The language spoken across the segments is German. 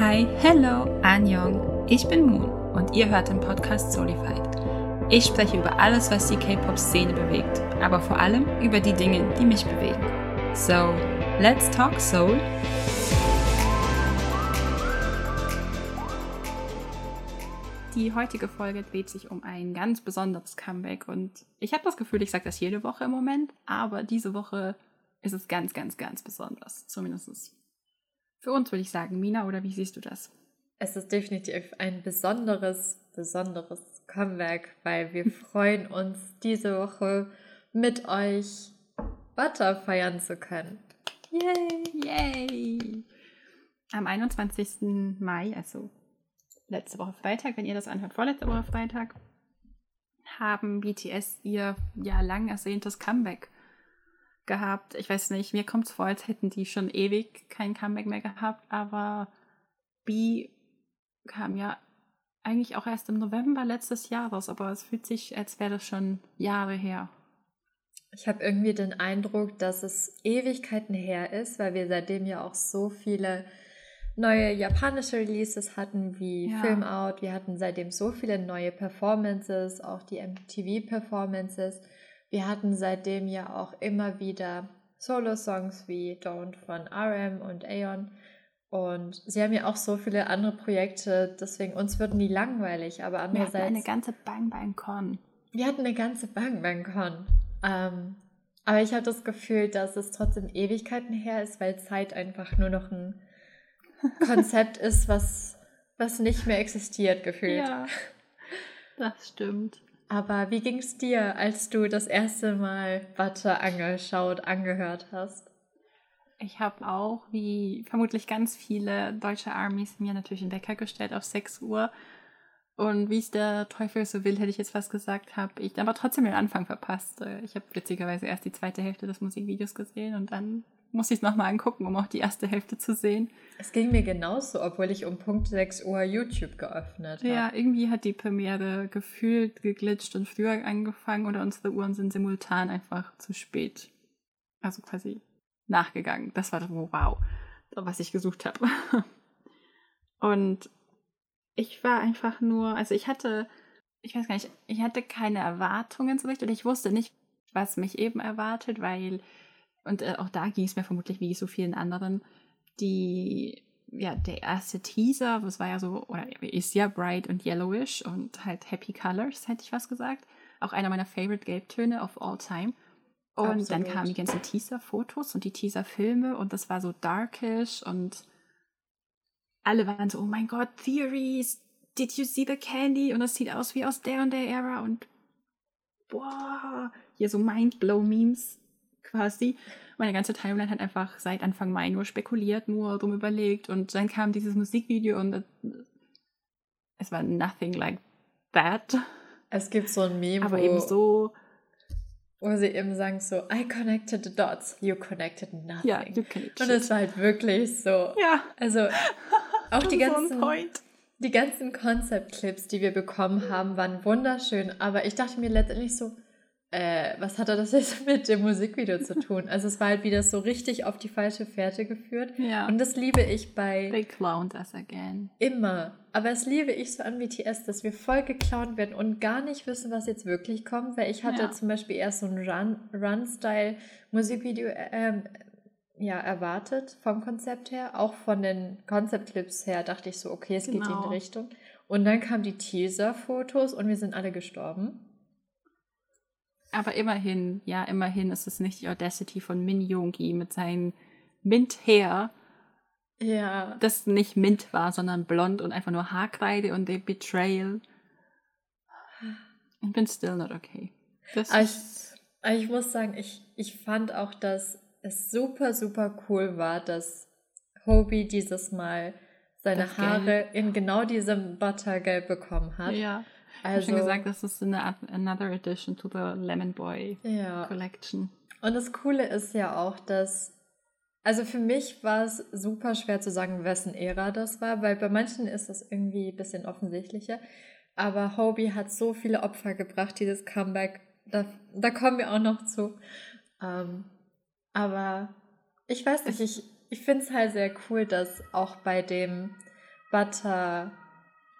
Hi, hello, Anjong. Ich bin Moon und ihr hört den Podcast Solified. Ich spreche über alles, was die K-Pop-Szene bewegt, aber vor allem über die Dinge, die mich bewegen. So, let's talk Soul. Die heutige Folge dreht sich um ein ganz besonderes Comeback und ich habe das Gefühl, ich sage das jede Woche im Moment, aber diese Woche ist es ganz, ganz, ganz besonders. Zumindest für uns würde ich sagen. Mina, oder wie siehst du das? Es ist definitiv ein besonderes, besonderes Comeback, weil wir freuen uns diese Woche mit euch Butter feiern zu können. Yay! Yay! Am 21. Mai, also letzte Woche Freitag, wenn ihr das anhört, vorletzte Woche Freitag, haben BTS ihr ja lang ersehntes Comeback gehabt. Ich weiß nicht, mir kommt es vor, als hätten die schon ewig kein Comeback mehr gehabt, aber B kam ja eigentlich auch erst im November letztes Jahres, aber es fühlt sich, als wäre das schon Jahre her. Ich habe irgendwie den Eindruck, dass es Ewigkeiten her ist, weil wir seitdem ja auch so viele neue japanische Releases hatten wie ja. Film Out. Wir hatten seitdem so viele neue Performances, auch die MTV-Performances. Wir hatten seitdem ja auch immer wieder Solo-Songs wie Don't von RM und Aeon. Und sie haben ja auch so viele andere Projekte, deswegen uns würden die langweilig, aber andererseits. Wir hatten eine ganze Bang Bang Con. Wir hatten eine ganze Bang Bang Con. Ähm, aber ich habe das Gefühl, dass es trotzdem Ewigkeiten her ist, weil Zeit einfach nur noch ein Konzept ist, was, was nicht mehr existiert, gefühlt. Ja, das stimmt. Aber wie ging es dir, als du das erste Mal Butter angeschaut, angehört hast? Ich habe auch, wie vermutlich ganz viele deutsche Armies, mir natürlich einen Wecker gestellt auf 6 Uhr. Und wie es der Teufel so will, hätte ich jetzt was gesagt, habe ich aber trotzdem den Anfang verpasst. Ich habe witzigerweise erst die zweite Hälfte des Musikvideos gesehen und dann muss ich es nochmal angucken, um auch die erste Hälfte zu sehen. Es ging mir genauso, obwohl ich um Punkt 6 Uhr YouTube geöffnet habe. Ja, irgendwie hat die Premiere gefühlt geglitscht und früher angefangen oder unsere Uhren sind simultan einfach zu spät. Also quasi nachgegangen. Das war wow, was ich gesucht habe. Und ich war einfach nur, also ich hatte, ich weiß gar nicht, ich hatte keine Erwartungen so richtig oder ich wusste nicht, was mich eben erwartet, weil und äh, auch da ging es mir vermutlich wie so vielen anderen, die, ja, der erste Teaser, das war ja so, oder ist ja bright und yellowish und halt happy colors, hätte ich was gesagt. Auch einer meiner favorite Gelbtöne of all time. Und Absolut. dann kamen die ganzen Teaser-Fotos und die Teaser-Filme und das war so darkish und alle waren so, oh mein Gott, Theories, did you see the candy? Und das sieht aus wie aus der und der Ära und boah, hier so Mindblow-Memes quasi. Meine ganze Timeline hat einfach seit Anfang Mai nur spekuliert, nur drum überlegt und dann kam dieses Musikvideo und es war nothing like that. Es gibt so ein Meme, aber wo, eben so, wo sie eben sagen so, I connected the dots, you connected nothing. Ja, you connected Und es war halt wirklich so. Ja. Also auch die ganzen, die ganzen Concept-Clips, die wir bekommen haben, waren wunderschön, aber ich dachte mir letztendlich so, äh, was hat das jetzt mit dem Musikvideo zu tun? Also es war halt wieder so richtig auf die falsche Fährte geführt. Ja. Und das liebe ich bei... They clowned us again. Immer. Aber es liebe ich so an BTS, dass wir voll geklaut werden und gar nicht wissen, was jetzt wirklich kommt. Weil ich hatte ja. zum Beispiel erst so ein Run-Style-Musikvideo ähm, ja, erwartet vom Konzept her. Auch von den Concept-Clips her dachte ich so, okay, es genau. geht in die genau. Richtung. Und dann kamen die Teaser-Fotos und wir sind alle gestorben. Aber immerhin, ja, immerhin ist es nicht die Audacity von Min Yoongi mit seinem Mint-Hair. Ja. Das nicht Mint war, sondern blond und einfach nur Haarkreide und der Betrayal. Ich bin still not okay. Das ich, ich muss sagen, ich, ich fand auch, dass es super, super cool war, dass Hobie dieses Mal seine Haare in genau diesem Buttergelb bekommen hat. Ja. Also, schon gesagt, das ist eine another addition to the Lemon Boy ja. Collection. Und das Coole ist ja auch, dass also für mich war es super schwer zu sagen, wessen Ära das war, weil bei manchen ist das irgendwie ein bisschen offensichtlicher. Aber Hobie hat so viele Opfer gebracht, dieses Comeback. Da, da kommen wir auch noch zu. Ähm, aber ich weiß nicht, ich, ich finde es halt sehr cool, dass auch bei dem Butter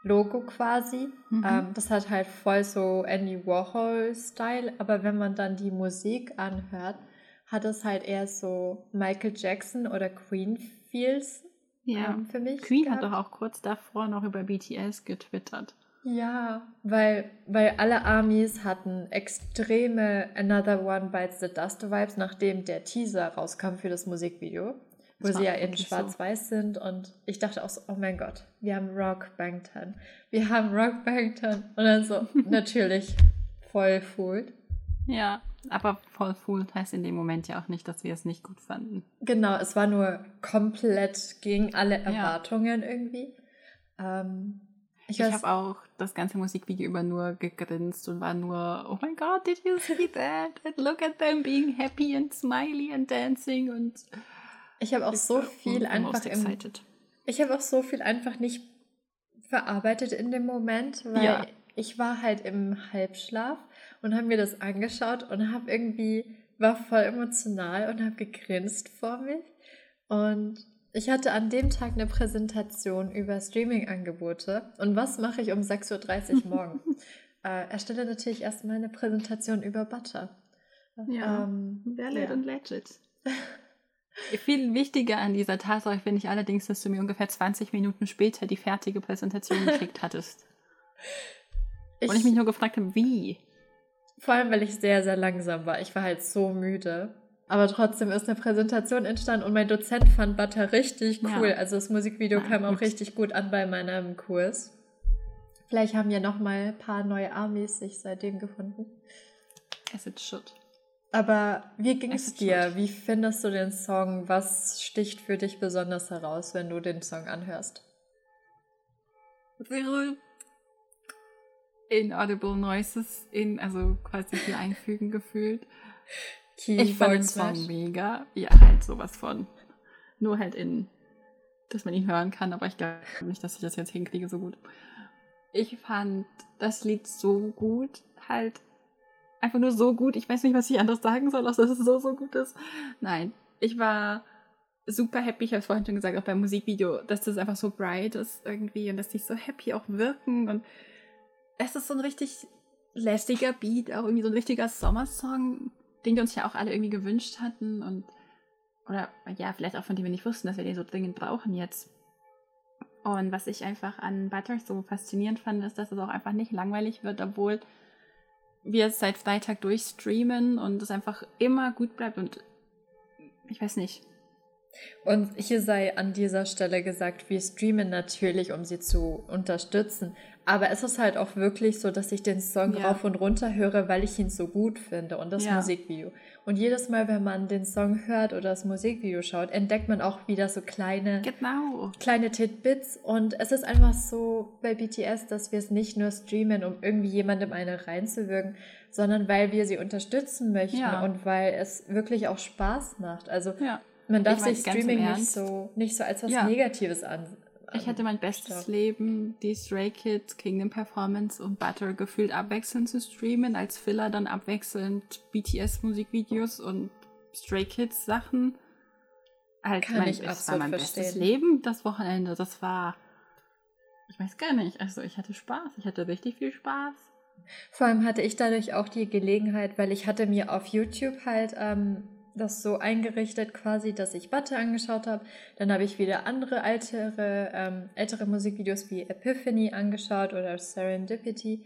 Logo quasi. Mhm. Ähm, das hat halt voll so Andy Warhol-Style, aber wenn man dann die Musik anhört, hat es halt eher so Michael Jackson oder Queen Feels ja. Ähm, für mich. Queen gehabt. hat doch auch kurz davor noch über BTS getwittert. Ja, weil, weil alle Armies hatten extreme Another One Bites the Dust Vibes, nachdem der Teaser rauskam für das Musikvideo wo sie ja in Schwarz-Weiß so. sind. Und ich dachte auch so, oh mein Gott, wir haben Rock Bangtan. Wir haben Rock Bangtan. Und dann so, natürlich voll fooled. Ja, aber voll fooled heißt in dem Moment ja auch nicht, dass wir es nicht gut fanden. Genau, es war nur komplett gegen alle Erwartungen ja. irgendwie. Ähm, ich, ich habe auch das ganze Musikvideo über nur gegrinst und war nur, oh mein Gott, did you see that? And look at them being happy and smiley and dancing und ich habe auch so viel einfach im, Ich habe auch so viel einfach nicht verarbeitet in dem Moment, weil ja. ich war halt im Halbschlaf und habe mir das angeschaut und habe irgendwie war voll emotional und habe gegrinst vor mich und ich hatte an dem Tag eine Präsentation über Streaming-Angebote. Und was mache ich um 6.30 Uhr morgen? äh, erstelle natürlich erstmal eine Präsentation über Butter. Ja, ähm, valid ja. und legit. Viel wichtiger an dieser Tatsache finde ich allerdings, dass du mir ungefähr 20 Minuten später die fertige Präsentation geschickt hattest. Ich, und ich mich nur gefragt habe, wie? Vor allem, weil ich sehr, sehr langsam war. Ich war halt so müde. Aber trotzdem ist eine Präsentation entstanden und mein Dozent fand Butter richtig cool. Ja. Also das Musikvideo ja, kam auch gut. richtig gut an bei meinem Kurs. Vielleicht haben ja noch mal ein paar neue Armies sich seitdem gefunden. As it should. Aber wie ging es dir? Wie findest du den Song? Was sticht für dich besonders heraus, wenn du den Song anhörst? Inaudible Noises in, also quasi hier einfügen gefühlt. Keyboard ich fand den Song mega. Ja, halt sowas von. Nur halt in, dass man ihn hören kann, aber ich glaube nicht, dass ich das jetzt hinkriege so gut. Ich fand das Lied so gut, halt einfach nur so gut. Ich weiß nicht, was ich anders sagen soll, außer dass es so, so gut ist. Nein, ich war super happy. Ich habe es vorhin schon gesagt, auch beim Musikvideo, dass das einfach so bright ist irgendwie und dass die so happy auch wirken. Und es ist so ein richtig lästiger Beat, auch irgendwie so ein richtiger Sommersong, den wir uns ja auch alle irgendwie gewünscht hatten. Und oder ja, vielleicht auch von dem wir nicht wussten, dass wir den so dringend brauchen jetzt. Und was ich einfach an Butter so faszinierend fand, ist, dass es auch einfach nicht langweilig wird, obwohl wir seit Freitag durchstreamen und es einfach immer gut bleibt und ich weiß nicht. Und hier sei an dieser Stelle gesagt, wir streamen natürlich, um sie zu unterstützen. Aber es ist halt auch wirklich so, dass ich den Song ja. rauf und runter höre, weil ich ihn so gut finde und das ja. Musikvideo. Und jedes Mal, wenn man den Song hört oder das Musikvideo schaut, entdeckt man auch wieder so kleine, genau. kleine Titbits. Und es ist einfach so bei BTS, dass wir es nicht nur streamen, um irgendwie jemandem eine reinzuwirken, sondern weil wir sie unterstützen möchten ja. und weil es wirklich auch Spaß macht. Also man darf ich mein, sich Streaming nicht so, nicht so als was Negatives ansehen ich hatte mein bestes Leben, die Stray Kids, Kingdom Performance und Butter gefühlt abwechselnd zu streamen, als Filler dann abwechselnd BTS-Musikvideos und Stray Kids Sachen. Halt Kann mein, ich das war mein verstehen. bestes Leben das Wochenende. Das war, ich weiß gar nicht. Also ich hatte Spaß. Ich hatte richtig viel Spaß. Vor allem hatte ich dadurch auch die Gelegenheit, weil ich hatte mir auf YouTube halt ähm, das so eingerichtet quasi, dass ich Butter angeschaut habe. Dann habe ich wieder andere ältere, ähm, ältere Musikvideos wie Epiphany angeschaut oder Serendipity.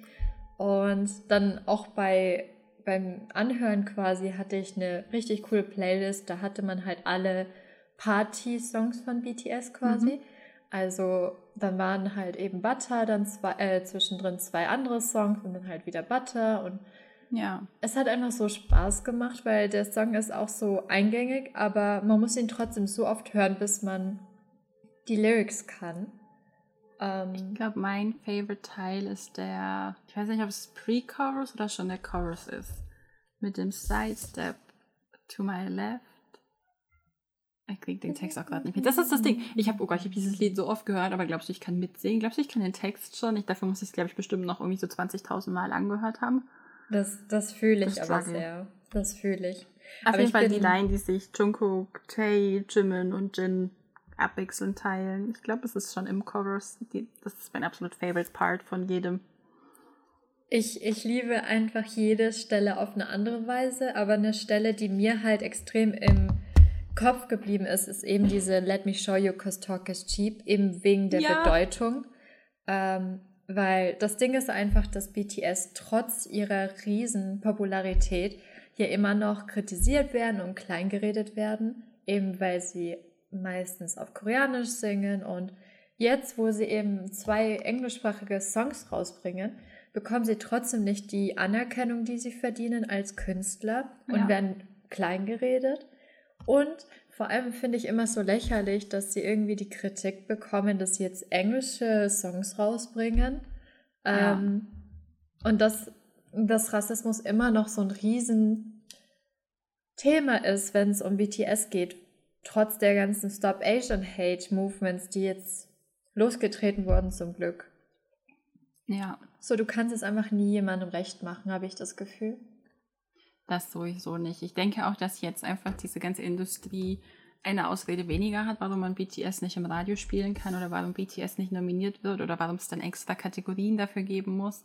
Und dann auch bei, beim Anhören quasi hatte ich eine richtig coole Playlist. Da hatte man halt alle Party-Songs von BTS quasi. Mhm. Also dann waren halt eben Butter, dann zwei, äh, zwischendrin zwei andere Songs und dann halt wieder Butter und ja. Es hat einfach so Spaß gemacht, weil der Song ist auch so eingängig, aber man muss ihn trotzdem so oft hören, bis man die Lyrics kann. Ähm, ich glaube, mein favorite Teil ist der, ich weiß nicht, ob es Pre-Chorus oder schon der Chorus ist. Mit dem Sidestep to my left. Ich krieg den Text auch gerade nicht mit. Das ist das Ding. Ich habe, oh Gott, ich habe dieses Lied so oft gehört, aber glaubst du, ich kann mitsingen? Glaubst du, ich kann den Text schon? Ich, dafür muss ich es, glaube ich, bestimmt noch irgendwie so 20.000 Mal angehört haben. Das, das fühle ich aber sehr. Das fühle ich. Auf aber jeden Fall die Line, die sich Jungkook, Tae, Jimin und Jin abwechselnd teilen. Ich glaube, es ist schon im Chorus. Die, das ist mein absolut favorite Part von jedem. Ich, ich liebe einfach jede Stelle auf eine andere Weise, aber eine Stelle, die mir halt extrem im Kopf geblieben ist, ist eben diese Let me show you cause talk is cheap, eben wegen der ja. Bedeutung. Ähm, weil das Ding ist einfach, dass BTS trotz ihrer riesen Popularität hier immer noch kritisiert werden und kleingeredet werden, eben weil sie meistens auf Koreanisch singen und jetzt, wo sie eben zwei englischsprachige Songs rausbringen, bekommen sie trotzdem nicht die Anerkennung, die sie verdienen als Künstler und ja. werden kleingeredet. Und vor allem finde ich immer so lächerlich, dass sie irgendwie die Kritik bekommen, dass sie jetzt englische Songs rausbringen. Ja. Ähm, und dass, dass Rassismus immer noch so ein riesen Thema ist, wenn es um BTS geht. Trotz der ganzen Stop Asian Hate Movements, die jetzt losgetreten wurden zum Glück. Ja. So, du kannst es einfach nie jemandem recht machen, habe ich das Gefühl. Das sowieso nicht. Ich denke auch, dass jetzt einfach diese ganze Industrie eine Ausrede weniger hat, warum man BTS nicht im Radio spielen kann oder warum BTS nicht nominiert wird oder warum es dann extra Kategorien dafür geben muss.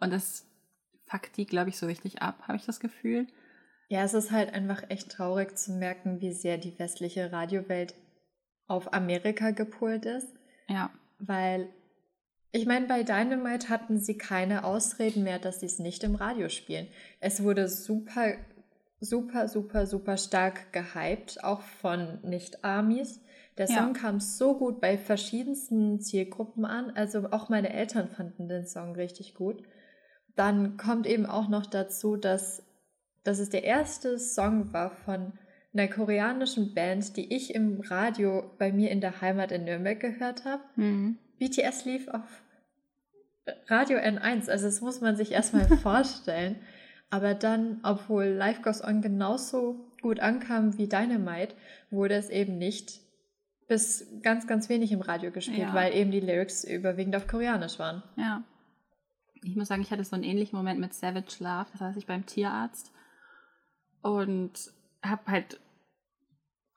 Und das fuckt die, glaube ich, so richtig ab, habe ich das Gefühl. Ja, es ist halt einfach echt traurig zu merken, wie sehr die westliche Radiowelt auf Amerika gepolt ist. Ja. Weil ich meine, bei Dynamite hatten sie keine Ausreden mehr, dass sie es nicht im Radio spielen. Es wurde super, super, super, super stark gehypt, auch von Nicht-Armies. Der Song ja. kam so gut bei verschiedensten Zielgruppen an. Also auch meine Eltern fanden den Song richtig gut. Dann kommt eben auch noch dazu, dass, dass es der erste Song war von einer koreanischen Band, die ich im Radio bei mir in der Heimat in Nürnberg gehört habe. Mhm. BTS lief auf Radio N1, also das muss man sich erstmal vorstellen. Aber dann, obwohl Life Goes On genauso gut ankam wie Dynamite, wurde es eben nicht bis ganz, ganz wenig im Radio gespielt, ja. weil eben die Lyrics überwiegend auf Koreanisch waren. Ja. Ich muss sagen, ich hatte so einen ähnlichen Moment mit Savage Love, das heißt ich beim Tierarzt und habe halt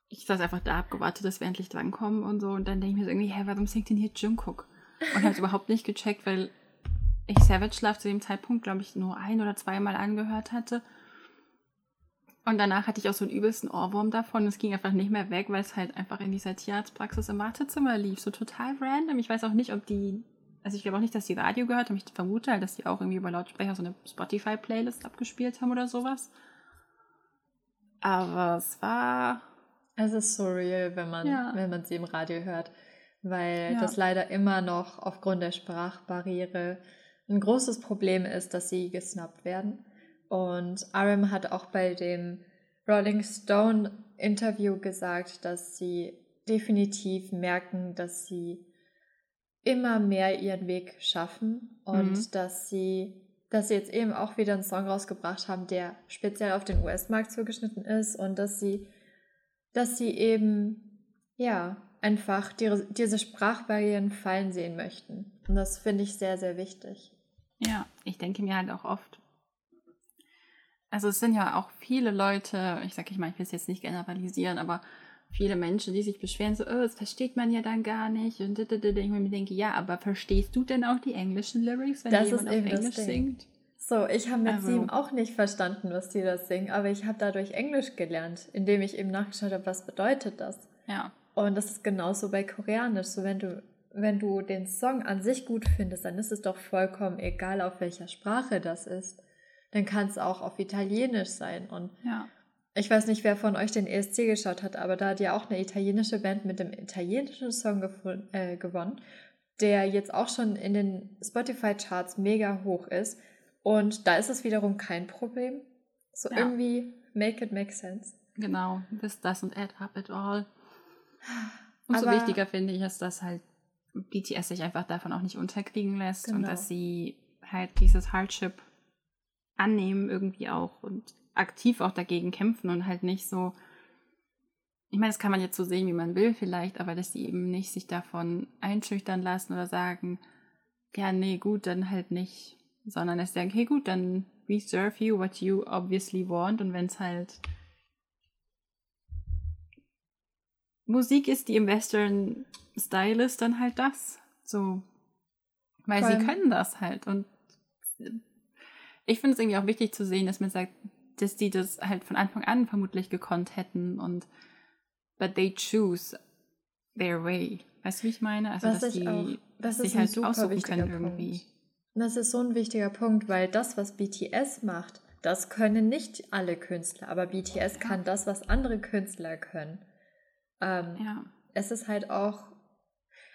ich saß einfach da, abgewartet, dass wir endlich drankommen und so. Und dann denke ich mir so irgendwie, hä, warum singt denn hier Jungkook? Und habe es überhaupt nicht gecheckt, weil ich Savage Love zu dem Zeitpunkt, glaube ich, nur ein oder zweimal angehört hatte. Und danach hatte ich auch so einen übelsten Ohrwurm davon. Es ging einfach nicht mehr weg, weil es halt einfach in dieser Tierarztpraxis im Wartezimmer lief. So total random. Ich weiß auch nicht, ob die. Also ich glaube auch nicht, dass die Radio gehört haben. Ich vermute halt, dass die auch irgendwie über Lautsprecher so eine Spotify-Playlist abgespielt haben oder sowas. Aber es war. Es ist so real, wenn man, ja. wenn man sie im Radio hört. Weil ja. das leider immer noch aufgrund der Sprachbarriere ein großes Problem ist, dass sie gesnappt werden. Und RM hat auch bei dem Rolling Stone Interview gesagt, dass sie definitiv merken, dass sie immer mehr ihren Weg schaffen und mhm. dass sie dass sie jetzt eben auch wieder einen Song rausgebracht haben, der speziell auf den US-Markt zugeschnitten ist und dass sie dass sie eben ja einfach die, diese Sprachbarrieren fallen sehen möchten. Und das finde ich sehr, sehr wichtig. Ja, ich denke mir halt auch oft. Also es sind ja auch viele Leute, ich sage ich mal, ich will es jetzt nicht generalisieren, aber viele Menschen, die sich beschweren, so, oh, das versteht man ja dann gar nicht. Und ich mir denke, ja, aber verstehst du denn auch die englischen Lyrics, wenn das jemand auf Englisch singt? So, ich habe mit also. sieben auch nicht verstanden, was die da singen, aber ich habe dadurch Englisch gelernt, indem ich eben nachgeschaut habe, was bedeutet das. Ja. Und das ist genauso bei Koreanisch. So, wenn du wenn du den Song an sich gut findest, dann ist es doch vollkommen egal, auf welcher Sprache das ist. Dann kann es auch auf Italienisch sein. Und ja. ich weiß nicht, wer von euch den ESC geschaut hat, aber da hat ja auch eine italienische Band mit dem italienischen Song äh, gewonnen, der jetzt auch schon in den Spotify-Charts mega hoch ist. Und da ist es wiederum kein Problem. So ja. irgendwie make it make sense. Genau, this doesn't add up at all. Umso aber, wichtiger finde ich es, dass halt BTS sich einfach davon auch nicht unterkriegen lässt genau. und dass sie halt dieses Hardship annehmen irgendwie auch und aktiv auch dagegen kämpfen und halt nicht so, ich meine, das kann man jetzt so sehen, wie man will vielleicht, aber dass sie eben nicht sich davon einschüchtern lassen oder sagen, ja, nee, gut, dann halt nicht, sondern dass sie sagen, hey, gut, dann we serve you what you obviously want und wenn es halt Musik ist, die im Western Style ist, dann halt das. So. Weil Voll. sie können das halt. Und ich finde es irgendwie auch wichtig zu sehen, dass man sagt, dass die das halt von Anfang an vermutlich gekonnt hätten und but they choose their way. Weißt du, wie ich meine? Also, was dass die auch, das sich halt aussuchen können Punkt. irgendwie. Das ist so ein wichtiger Punkt, weil das, was BTS macht, das können nicht alle Künstler, aber BTS kann das, was andere Künstler können. Ähm, ja. Es ist halt auch,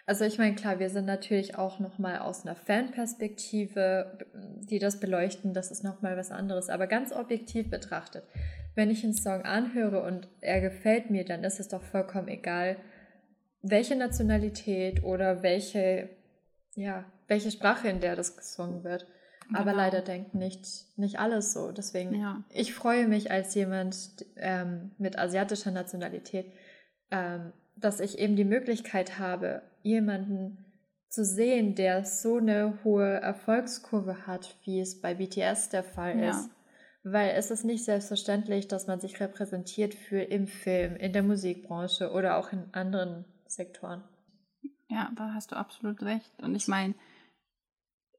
also ich meine, klar, wir sind natürlich auch nochmal aus einer Fanperspektive, die das beleuchten, das ist nochmal was anderes, aber ganz objektiv betrachtet, wenn ich einen Song anhöre und er gefällt mir, dann ist es doch vollkommen egal, welche Nationalität oder welche, ja, welche Sprache, in der das gesungen wird. Genau. Aber leider denkt nicht, nicht alles so. Deswegen, ja. ich freue mich als jemand ähm, mit asiatischer Nationalität, ähm, dass ich eben die Möglichkeit habe, jemanden zu sehen, der so eine hohe Erfolgskurve hat, wie es bei BTS der Fall ja. ist. Weil es ist nicht selbstverständlich, dass man sich repräsentiert für im Film, in der Musikbranche oder auch in anderen Sektoren. Ja, da hast du absolut recht. Und ich meine,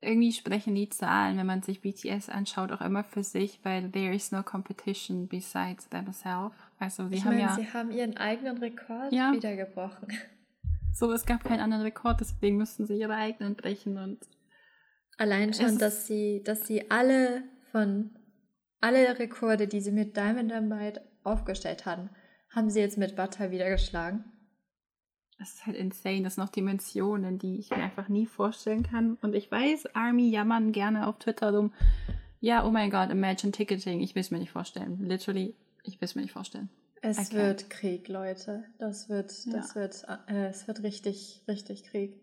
irgendwie sprechen die Zahlen, wenn man sich BTS anschaut, auch immer für sich, weil there is no competition besides themselves. Also sie ich haben meine, ja, sie haben ihren eigenen Rekord ja. wieder gebrochen. So, es gab keinen anderen Rekord, deswegen mussten sie ihre eigenen brechen und allein schon, dass sie, dass sie alle von alle Rekorde, die sie mit Diamond Dynamite aufgestellt hatten, haben sie jetzt mit Butter wieder geschlagen. Das ist halt insane. Das sind noch Dimensionen, die ich mir einfach nie vorstellen kann. Und ich weiß, Army jammern gerne auf Twitter rum. Ja, oh mein Gott, Imagine Ticketing. Ich will es mir nicht vorstellen. Literally, ich will es mir nicht vorstellen. Es wird Krieg, Leute. Das wird, das ja. wird, äh, es wird richtig, richtig Krieg.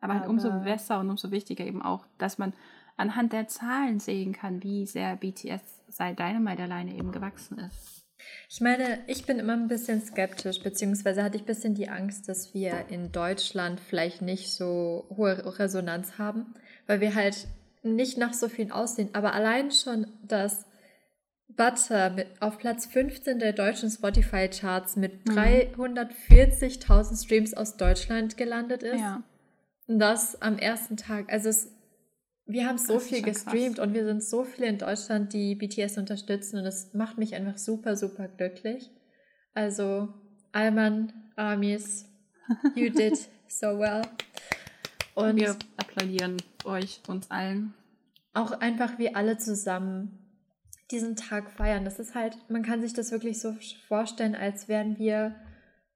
Aber, halt umso besser und umso wichtiger eben auch, dass man anhand der Zahlen sehen kann, wie sehr BTS seit Dynamite alleine eben gewachsen ist. Ich meine, ich bin immer ein bisschen skeptisch, beziehungsweise hatte ich ein bisschen die Angst, dass wir in Deutschland vielleicht nicht so hohe Resonanz haben, weil wir halt nicht nach so vielen aussehen. Aber allein schon, dass Butter mit, auf Platz 15 der deutschen Spotify-Charts mit mhm. 340.000 Streams aus Deutschland gelandet ist. Ja. Und das am ersten Tag. Also es wir haben so viel gestreamt krass. und wir sind so viele in Deutschland, die BTS unterstützen und das macht mich einfach super, super glücklich. Also, Alman, Armies, you did so well. Und wir applaudieren euch, uns allen. Auch einfach wir alle zusammen diesen Tag feiern. Das ist halt, man kann sich das wirklich so vorstellen, als wären wir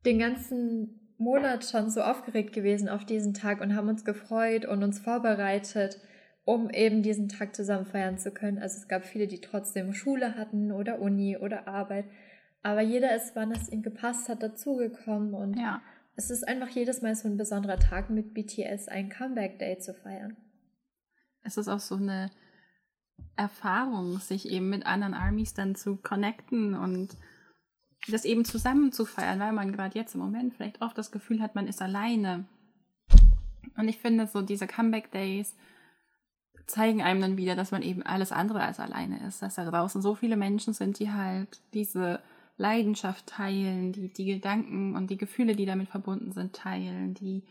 den ganzen Monat schon so aufgeregt gewesen auf diesen Tag und haben uns gefreut und uns vorbereitet um eben diesen Tag zusammen feiern zu können. Also es gab viele, die trotzdem Schule hatten oder Uni oder Arbeit. Aber jeder ist, wann es ihm gepasst hat, dazugekommen. Und ja. es ist einfach jedes Mal so ein besonderer Tag mit BTS, ein Comeback-Day zu feiern. Es ist auch so eine Erfahrung, sich eben mit anderen Armies dann zu connecten und das eben zusammen zu feiern, weil man gerade jetzt im Moment vielleicht oft das Gefühl hat, man ist alleine. Und ich finde so diese Comeback-Days, zeigen einem dann wieder, dass man eben alles andere als alleine ist, dass da draußen so viele Menschen sind, die halt diese Leidenschaft teilen, die die Gedanken und die Gefühle, die damit verbunden sind, teilen, die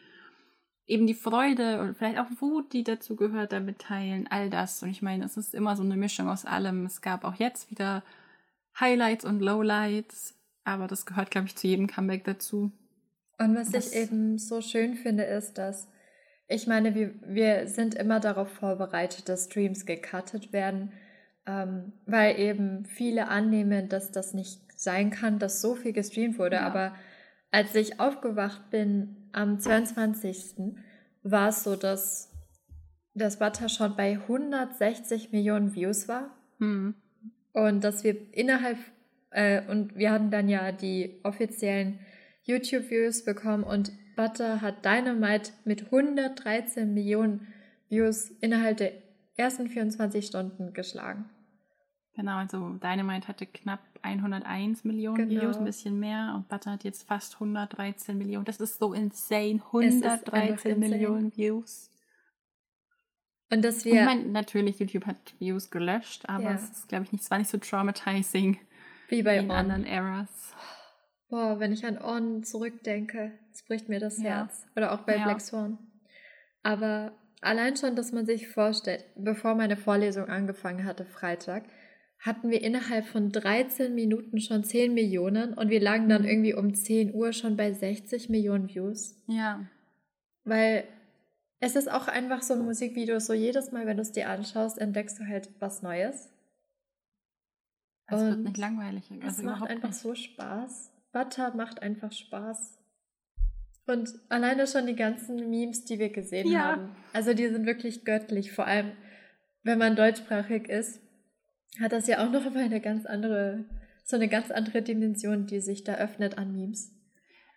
eben die Freude und vielleicht auch Wut, die dazu gehört, damit teilen, all das. Und ich meine, es ist immer so eine Mischung aus allem. Es gab auch jetzt wieder Highlights und Lowlights, aber das gehört, glaube ich, zu jedem Comeback dazu. Und was das, ich eben so schön finde, ist, dass ich meine, wir, wir sind immer darauf vorbereitet, dass Streams gecuttet werden, ähm, weil eben viele annehmen, dass das nicht sein kann, dass so viel gestreamt wurde. Ja. Aber als ich aufgewacht bin am 22. war es so, dass das Butter schon bei 160 Millionen Views war. Mhm. Und dass wir innerhalb, äh, und wir hatten dann ja die offiziellen YouTube-Views bekommen und Butter hat Dynamite mit 113 Millionen Views innerhalb der ersten 24 Stunden geschlagen. Genau, also Dynamite hatte knapp 101 Millionen genau. Views, ein bisschen mehr. Und Butter hat jetzt fast 113 Millionen. Das ist so insane. 113 Millionen Views. Und dass wir. Ich meine, natürlich, YouTube hat Views gelöscht, aber ja. es ist, glaube ich, nicht, es war nicht so traumatizing wie bei in anderen Eras. Boah, wenn ich an On zurückdenke, es bricht mir das ja. Herz. Oder auch bei ja. Black Swan. Aber allein schon, dass man sich vorstellt, bevor meine Vorlesung angefangen hatte, Freitag, hatten wir innerhalb von 13 Minuten schon 10 Millionen und wir lagen dann mhm. irgendwie um 10 Uhr schon bei 60 Millionen Views. Ja. Weil es ist auch einfach so ein Musikvideo, so jedes Mal, wenn du es dir anschaust, entdeckst du halt was Neues. Es wird nicht langweilig. Also es macht einfach nicht. so Spaß. Butter macht einfach Spaß. Und alleine schon die ganzen Memes, die wir gesehen ja. haben. Also die sind wirklich göttlich. Vor allem, wenn man deutschsprachig ist, hat das ja auch noch mal eine ganz andere, so eine ganz andere Dimension, die sich da öffnet an Memes.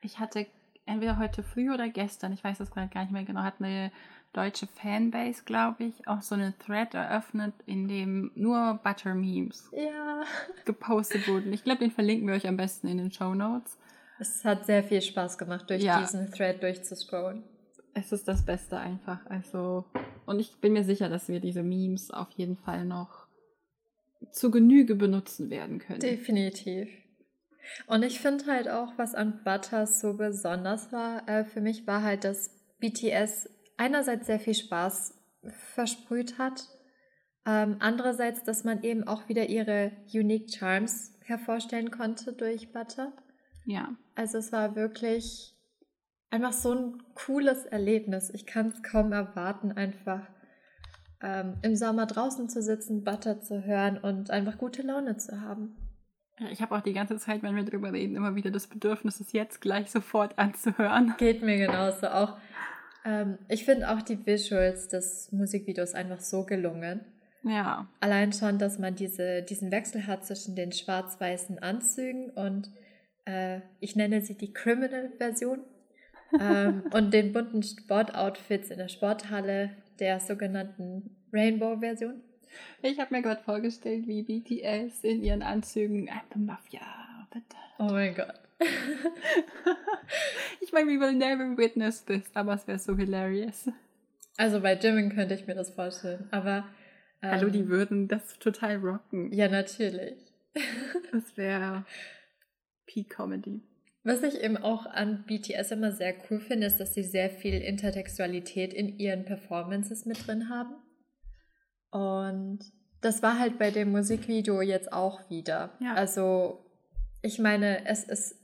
Ich hatte entweder heute früh oder gestern, ich weiß das gerade gar nicht mehr genau, hat eine deutsche Fanbase, glaube ich, auch so eine Thread eröffnet, in dem nur Butter-Memes ja. gepostet wurden. Ich glaube, den verlinken wir euch am besten in den Show Notes. Es hat sehr viel Spaß gemacht, durch ja. diesen Thread durchzuscrollen. Es ist das Beste einfach. Also, und ich bin mir sicher, dass wir diese Memes auf jeden Fall noch zu Genüge benutzen werden können. Definitiv. Und ich finde halt auch, was an Butter so besonders war, äh, für mich war halt, dass BTS einerseits sehr viel Spaß versprüht hat, ähm, andererseits, dass man eben auch wieder ihre Unique Charms hervorstellen konnte durch Butter. Ja. Also es war wirklich einfach so ein cooles Erlebnis. Ich kann es kaum erwarten, einfach ähm, im Sommer draußen zu sitzen, Butter zu hören und einfach gute Laune zu haben. Ich habe auch die ganze Zeit, wenn wir drüber reden, immer wieder das Bedürfnis, es jetzt gleich sofort anzuhören. Geht mir genauso. Auch ähm, ich finde auch die Visuals des Musikvideos einfach so gelungen. Ja. Allein schon, dass man diese, diesen Wechsel hat zwischen den schwarz-weißen Anzügen und äh, ich nenne sie die Criminal-Version ähm, und den bunten Sportoutfits in der Sporthalle der sogenannten Rainbow-Version. Ich habe mir gerade vorgestellt, wie BTS in ihren Anzügen I'm the Mafia. Oh mein Gott. ich meine, we will never witness this, aber es wäre so hilarious. Also bei Jimin könnte ich mir das vorstellen, aber. Ähm, Hallo, die ähm, würden das total rocken. Ja, natürlich. das wäre Peak Comedy. Was ich eben auch an BTS immer sehr cool finde, ist, dass sie sehr viel Intertextualität in ihren Performances mit drin haben. Und das war halt bei dem Musikvideo jetzt auch wieder. Ja. Also, ich meine, es ist.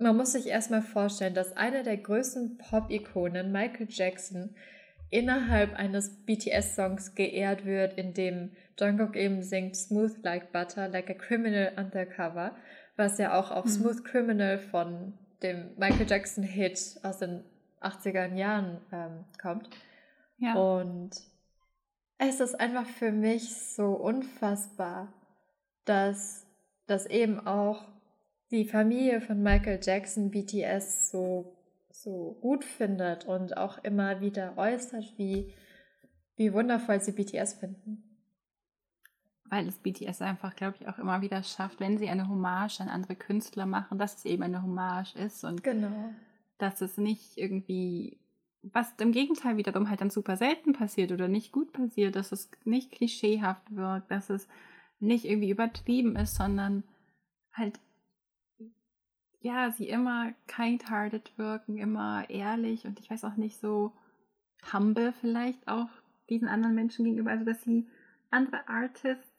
Man muss sich erstmal vorstellen, dass einer der größten Pop-Ikonen, Michael Jackson, innerhalb eines BTS-Songs geehrt wird, in dem Jungkook eben singt Smooth like butter, like a criminal undercover was ja auch auf mhm. Smooth Criminal von dem Michael Jackson Hit aus den 80er Jahren ähm, kommt. Ja. Und es ist einfach für mich so unfassbar, dass, dass eben auch die Familie von Michael Jackson BTS so, so gut findet und auch immer wieder äußert, wie, wie wundervoll sie BTS finden weil es BTS einfach, glaube ich, auch immer wieder schafft, wenn sie eine Hommage an andere Künstler machen, dass es eben eine Hommage ist und genau. dass es nicht irgendwie, was im Gegenteil wiederum halt dann super selten passiert oder nicht gut passiert, dass es nicht klischeehaft wirkt, dass es nicht irgendwie übertrieben ist, sondern halt, ja, sie immer kind-hearted wirken, immer ehrlich und ich weiß auch nicht, so humble vielleicht auch diesen anderen Menschen gegenüber, also dass sie andere Artists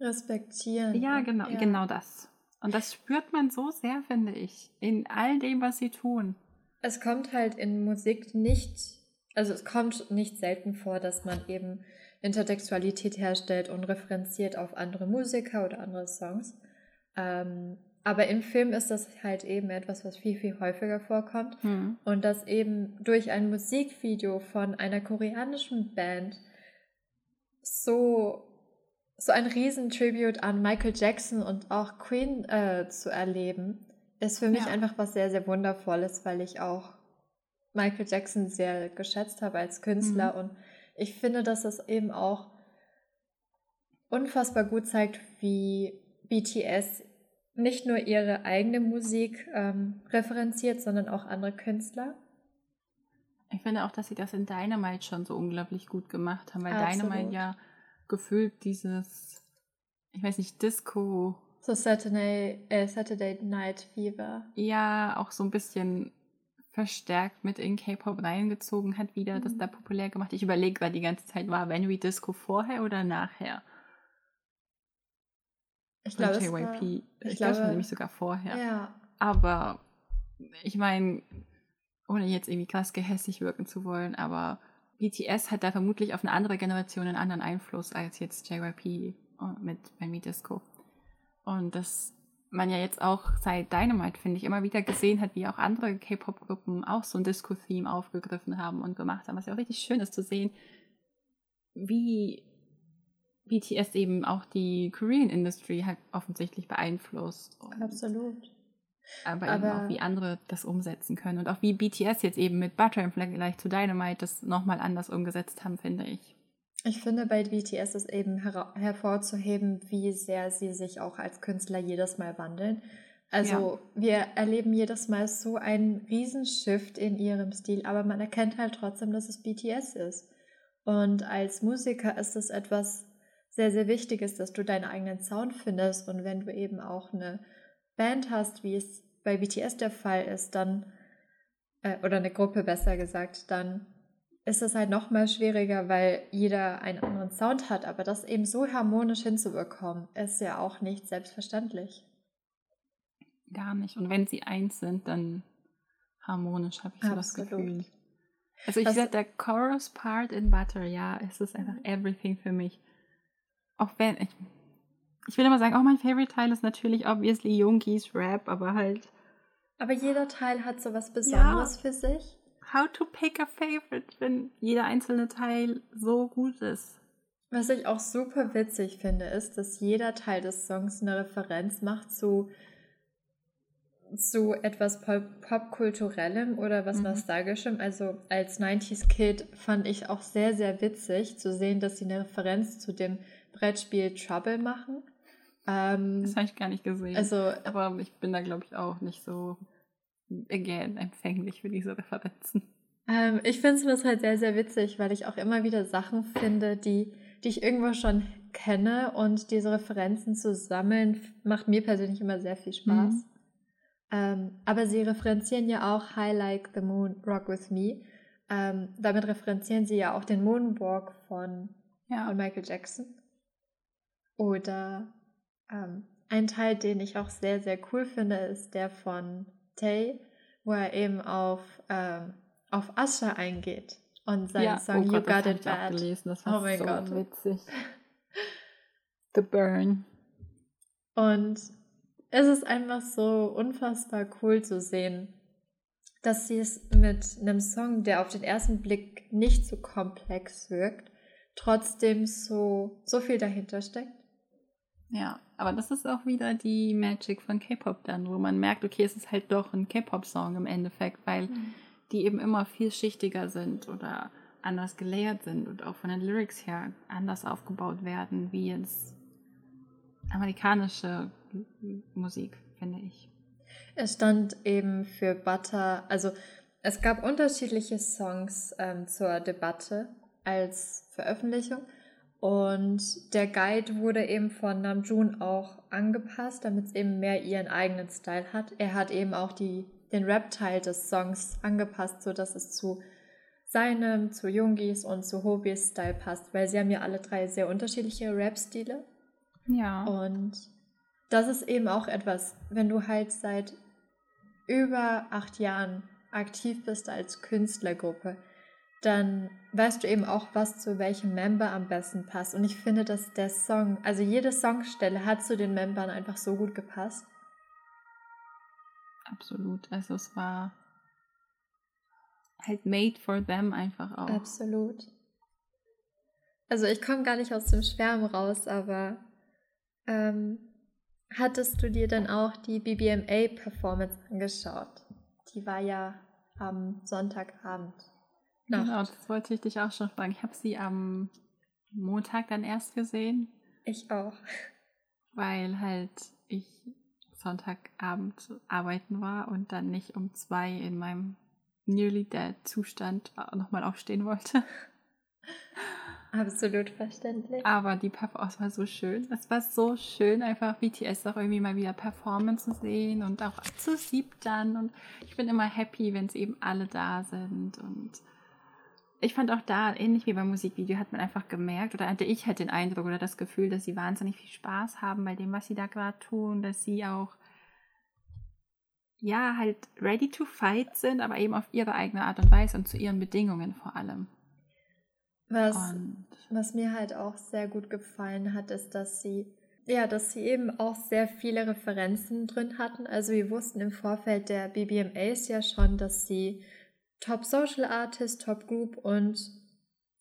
Respektieren. Ja, genau, ja. genau das. Und das spürt man so sehr, finde ich, in all dem, was sie tun. Es kommt halt in Musik nicht, also es kommt nicht selten vor, dass man eben Intertextualität herstellt und referenziert auf andere Musiker oder andere Songs. Ähm, aber im Film ist das halt eben etwas, was viel, viel häufiger vorkommt. Hm. Und das eben durch ein Musikvideo von einer koreanischen Band so so ein Riesentribute an Michael Jackson und auch Queen äh, zu erleben, ist für mich ja. einfach was sehr, sehr Wundervolles, weil ich auch Michael Jackson sehr geschätzt habe als Künstler mhm. und ich finde, dass das eben auch unfassbar gut zeigt, wie BTS nicht nur ihre eigene Musik ähm, referenziert, sondern auch andere Künstler. Ich finde auch, dass sie das in Dynamite schon so unglaublich gut gemacht haben, weil Absolut. Dynamite ja gefühlt dieses, ich weiß nicht, Disco, So Saturday, äh, Saturday Night Fever. Ja, auch so ein bisschen verstärkt mit in K-Pop reingezogen hat, wieder mhm. das da populär gemacht. Ich überlege gerade die ganze Zeit, war When We Disco vorher oder nachher? Ich glaube, JYP. War, ich, ich glaube glaube nämlich sogar vorher. Ja. Aber ich meine, ohne jetzt irgendwie krass gehässig wirken zu wollen, aber BTS hat da vermutlich auf eine andere Generation einen anderen Einfluss als jetzt JYP äh, mit When We Disco. Und das man ja jetzt auch seit Dynamite, finde ich, immer wieder gesehen hat, wie auch andere K-Pop-Gruppen auch so ein Disco-Theme aufgegriffen haben und gemacht haben, was ja auch richtig schön ist zu sehen, wie BTS eben auch die Korean Industry halt offensichtlich beeinflusst. Absolut. Aber, aber, eben auch, wie andere das umsetzen können. Und auch wie BTS jetzt eben mit Butter im Vergleich zu Dynamite das nochmal anders umgesetzt haben, finde ich. Ich finde bei BTS ist eben her hervorzuheben, wie sehr sie sich auch als Künstler jedes Mal wandeln. Also ja. wir erleben jedes Mal so einen Riesenshift in ihrem Stil, aber man erkennt halt trotzdem, dass es BTS ist. Und als Musiker ist es etwas sehr, sehr Wichtiges, dass du deinen eigenen Sound findest. Und wenn du eben auch eine Band hast, wie es bei BTS der Fall ist, dann, äh, oder eine Gruppe besser gesagt, dann ist es halt noch mal schwieriger, weil jeder einen anderen Sound hat. Aber das eben so harmonisch hinzubekommen, ist ja auch nicht selbstverständlich. Gar nicht. Und wenn sie eins sind, dann harmonisch, habe ich so das Gefühl. Also ich sage, der Chorus-Part in Butter, ja, es ist einfach everything für mich. Auch wenn, ich, ich will immer sagen, auch mein Favorite-Teil ist natürlich obviously Yoongis Rap, aber halt... Aber jeder Teil hat so was Besonderes ja. für sich how to pick a favorite, wenn jeder einzelne Teil so gut ist. Was ich auch super witzig finde, ist, dass jeder Teil des Songs eine Referenz macht zu, zu etwas Popkulturellem oder was mhm. Nostalgischem. Also als 90s Kid fand ich auch sehr, sehr witzig zu sehen, dass sie eine Referenz zu dem Brettspiel Trouble machen. Ähm, das habe ich gar nicht gesehen. Also, aber ich bin da, glaube ich, auch nicht so again, empfänglich für diese Referenzen. Ähm, ich finde es halt sehr, sehr witzig, weil ich auch immer wieder Sachen finde, die, die ich irgendwo schon kenne und diese Referenzen zu sammeln, macht mir persönlich immer sehr viel Spaß. Mhm. Ähm, aber sie referenzieren ja auch High Like the Moon, Rock With Me. Ähm, damit referenzieren sie ja auch den Moonwalk von, ja. von Michael Jackson. Oder ähm, ein Teil, den ich auch sehr, sehr cool finde, ist der von Tay, wo er eben auf, ähm, auf Usher eingeht und seinen ja, Song oh You Got It Bad. Gelesen. Das war oh mein so Gott. witzig. The Burn. Und es ist einfach so unfassbar cool zu sehen, dass sie es mit einem Song, der auf den ersten Blick nicht so komplex wirkt, trotzdem so, so viel dahinter steckt. Ja, aber das ist auch wieder die Magic von K-Pop dann, wo man merkt, okay, es ist halt doch ein K-Pop-Song im Endeffekt, weil mhm. die eben immer vielschichtiger sind oder anders gelayert sind und auch von den Lyrics her anders aufgebaut werden, wie jetzt amerikanische Musik, finde ich. Es stand eben für Butter, also es gab unterschiedliche Songs ähm, zur Debatte als Veröffentlichung. Und der Guide wurde eben von Namjoon auch angepasst, damit es eben mehr ihren eigenen Style hat. Er hat eben auch die, den Rap-Teil des Songs angepasst, sodass es zu seinem, zu Jungis und zu Hobis Style passt, weil sie haben ja alle drei sehr unterschiedliche Rap-Stile. Ja. Und das ist eben auch etwas, wenn du halt seit über acht Jahren aktiv bist als Künstlergruppe, dann weißt du eben auch, was zu welchem Member am besten passt. Und ich finde, dass der Song, also jede Songstelle hat zu den Membern einfach so gut gepasst. Absolut. Also es war halt made for them einfach auch. Absolut. Also ich komme gar nicht aus dem Schwärmen raus, aber ähm, hattest du dir dann auch die BBMA-Performance angeschaut? Die war ja am Sonntagabend. Genau, das wollte ich dich auch schon fragen. Ich habe sie am Montag dann erst gesehen. Ich auch. Weil halt ich Sonntagabend arbeiten war und dann nicht um zwei in meinem Nearly Dead Zustand nochmal aufstehen wollte. Absolut verständlich. Aber die Performance war so schön. Es war so schön, einfach BTS auch irgendwie mal wieder performen zu sehen und auch zu siebt dann. Und ich bin immer happy, wenn es eben alle da sind. Und ich fand auch da, ähnlich wie beim Musikvideo, hat man einfach gemerkt, oder hatte ich halt den Eindruck oder das Gefühl, dass sie wahnsinnig viel Spaß haben bei dem, was sie da gerade tun, dass sie auch ja, halt ready to fight sind, aber eben auf ihre eigene Art und Weise und zu ihren Bedingungen vor allem. Was, was mir halt auch sehr gut gefallen hat, ist, dass sie ja, dass sie eben auch sehr viele Referenzen drin hatten. Also wir wussten im Vorfeld der BBMAs ja schon, dass sie Top Social Artist, Top Group und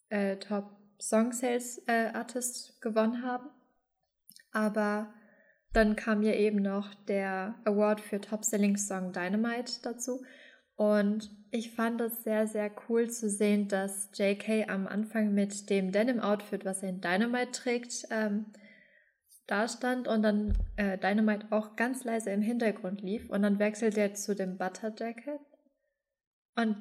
äh, Top Song Sales äh, Artist gewonnen haben. Aber dann kam ja eben noch der Award für Top Selling Song Dynamite dazu. Und ich fand es sehr, sehr cool zu sehen, dass JK am Anfang mit dem Denim-Outfit, was er in Dynamite trägt, ähm, da stand und dann äh, Dynamite auch ganz leise im Hintergrund lief. Und dann wechselt er zu dem Butter Jacket. Und,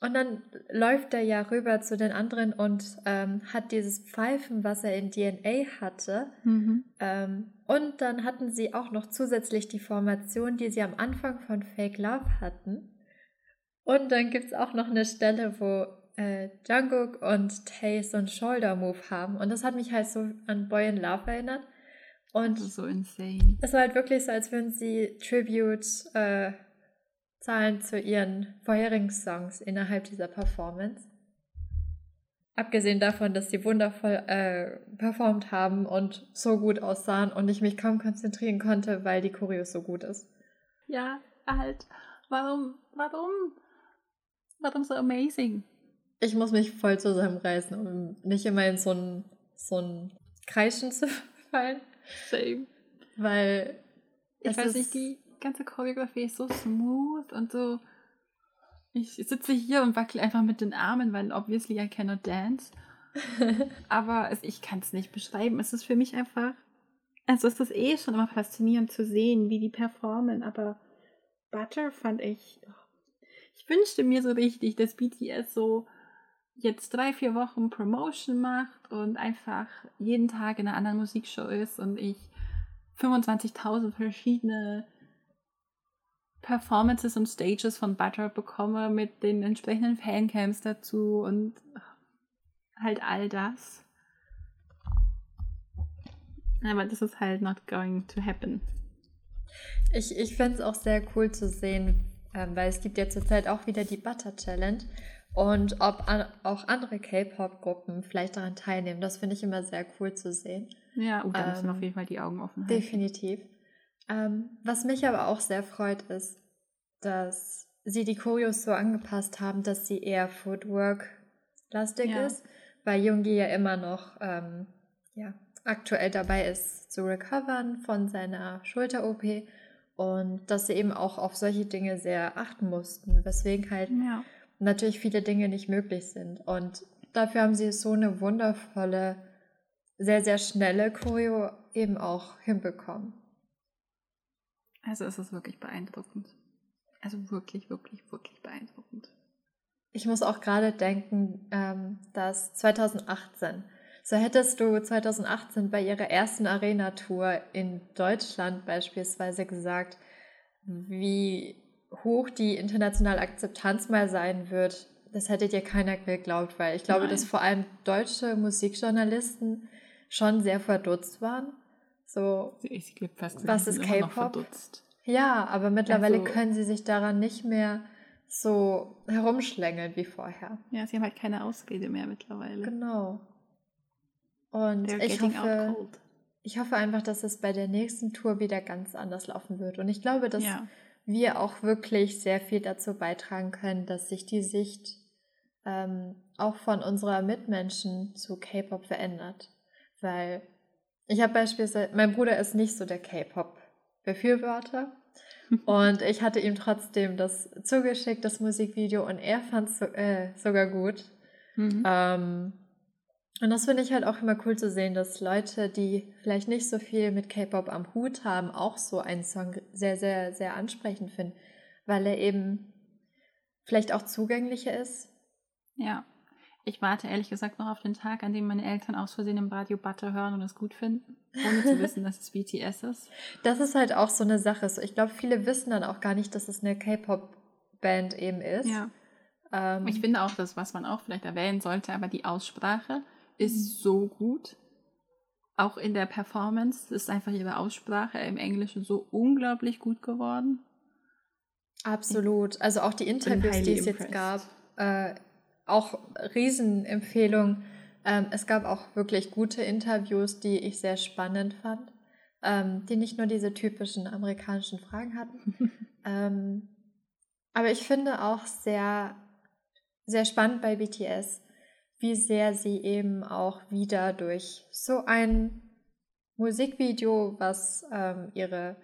und dann läuft er ja rüber zu den anderen und ähm, hat dieses Pfeifen, was er in DNA hatte. Mhm. Ähm, und dann hatten sie auch noch zusätzlich die Formation, die sie am Anfang von Fake Love hatten. Und dann gibt es auch noch eine Stelle, wo äh, Jungkook und Tay so einen Shoulder Move haben. Und das hat mich halt so an Boy in Love erinnert. Und das ist so insane. Es war halt wirklich so, als würden sie Tribute äh, zahlen zu ihren vorherigen Songs innerhalb dieser Performance. Abgesehen davon, dass sie wundervoll äh, performt haben und so gut aussahen und ich mich kaum konzentrieren konnte, weil die Choreo so gut ist. Ja, halt. Warum? Warum? Warum so amazing? Ich muss mich voll zusammenreißen, um nicht immer in so ein, so ein Kreischen zu fallen. Same. Weil. Ich weiß nicht, die ganze Choreografie ist so smooth und so. Ich sitze hier und wackel einfach mit den Armen, weil obviously I cannot dance. Aber es, ich kann es nicht beschreiben. Es ist für mich einfach. Also es ist eh schon immer faszinierend zu sehen, wie die performen. Aber Butter fand ich. Ich wünschte mir so richtig, dass BTS so jetzt drei, vier Wochen Promotion macht und einfach jeden Tag in einer anderen Musikshow ist und ich 25.000 verschiedene Performances und Stages von Butter bekomme mit den entsprechenden Fancams dazu und halt all das. Aber das ist halt not going to happen. Ich, ich fände es auch sehr cool zu sehen, ähm, weil es gibt ja zurzeit auch wieder die Butter Challenge und ob an, auch andere K-Pop-Gruppen vielleicht daran teilnehmen. Das finde ich immer sehr cool zu sehen. Ja, und da müssen ähm, auf jeden Fall die Augen offen halten. Definitiv. Ähm, was mich aber auch sehr freut, ist, dass sie die Choreos so angepasst haben, dass sie eher Footwork-lastig ja. ist, weil Jungi ja immer noch ähm, ja, aktuell dabei ist zu recovern von seiner Schulter-OP und dass sie eben auch auf solche Dinge sehr achten mussten, weswegen halt ja. natürlich viele Dinge nicht möglich sind. Und dafür haben sie so eine wundervolle, sehr, sehr schnelle Choreo eben auch hinbekommen. Also es ist wirklich beeindruckend. Also wirklich, wirklich, wirklich beeindruckend. Ich muss auch gerade denken, ähm, dass 2018 so hättest du 2018 bei ihrer ersten Arena-Tour in Deutschland beispielsweise gesagt, wie hoch die internationale Akzeptanz mal sein wird, das hätte dir keiner geglaubt, weil ich glaube, Nein. dass vor allem deutsche Musikjournalisten schon sehr verdutzt waren. So, ich glaube fast, was ist K-Pop? Ja, aber mittlerweile also, können sie sich daran nicht mehr so herumschlängeln wie vorher. Ja, sie haben halt keine Ausrede mehr mittlerweile. Genau. Und ich hoffe, ich hoffe einfach, dass es bei der nächsten Tour wieder ganz anders laufen wird. Und ich glaube, dass ja. wir auch wirklich sehr viel dazu beitragen können, dass sich die Sicht ähm, auch von unserer Mitmenschen zu K-Pop verändert. Weil ich habe beispielsweise, mein Bruder ist nicht so der K-Pop-Befürworter. und ich hatte ihm trotzdem das zugeschickt, das Musikvideo, und er fand es so, äh, sogar gut. Mhm. Ähm, und das finde ich halt auch immer cool zu sehen, dass Leute, die vielleicht nicht so viel mit K-Pop am Hut haben, auch so einen Song sehr, sehr, sehr ansprechend finden, weil er eben vielleicht auch zugänglicher ist. Ja. Ich warte ehrlich gesagt noch auf den Tag, an dem meine Eltern aus Versehen im Radio Butter hören und es gut finden, ohne zu wissen, dass es BTS ist. Das ist halt auch so eine Sache. Ich glaube, viele wissen dann auch gar nicht, dass es eine K-Pop-Band eben ist. Ja. Ähm, ich finde auch, das, was man auch vielleicht erwähnen sollte, aber die Aussprache ist mhm. so gut. Auch in der Performance ist einfach ihre Aussprache im Englischen so unglaublich gut geworden. Absolut. Also auch die Interviews, die es jetzt gab, äh, auch Riesenempfehlung. Ähm, es gab auch wirklich gute Interviews, die ich sehr spannend fand, ähm, die nicht nur diese typischen amerikanischen Fragen hatten. ähm, aber ich finde auch sehr, sehr spannend bei BTS, wie sehr sie eben auch wieder durch so ein Musikvideo, was ähm, ihre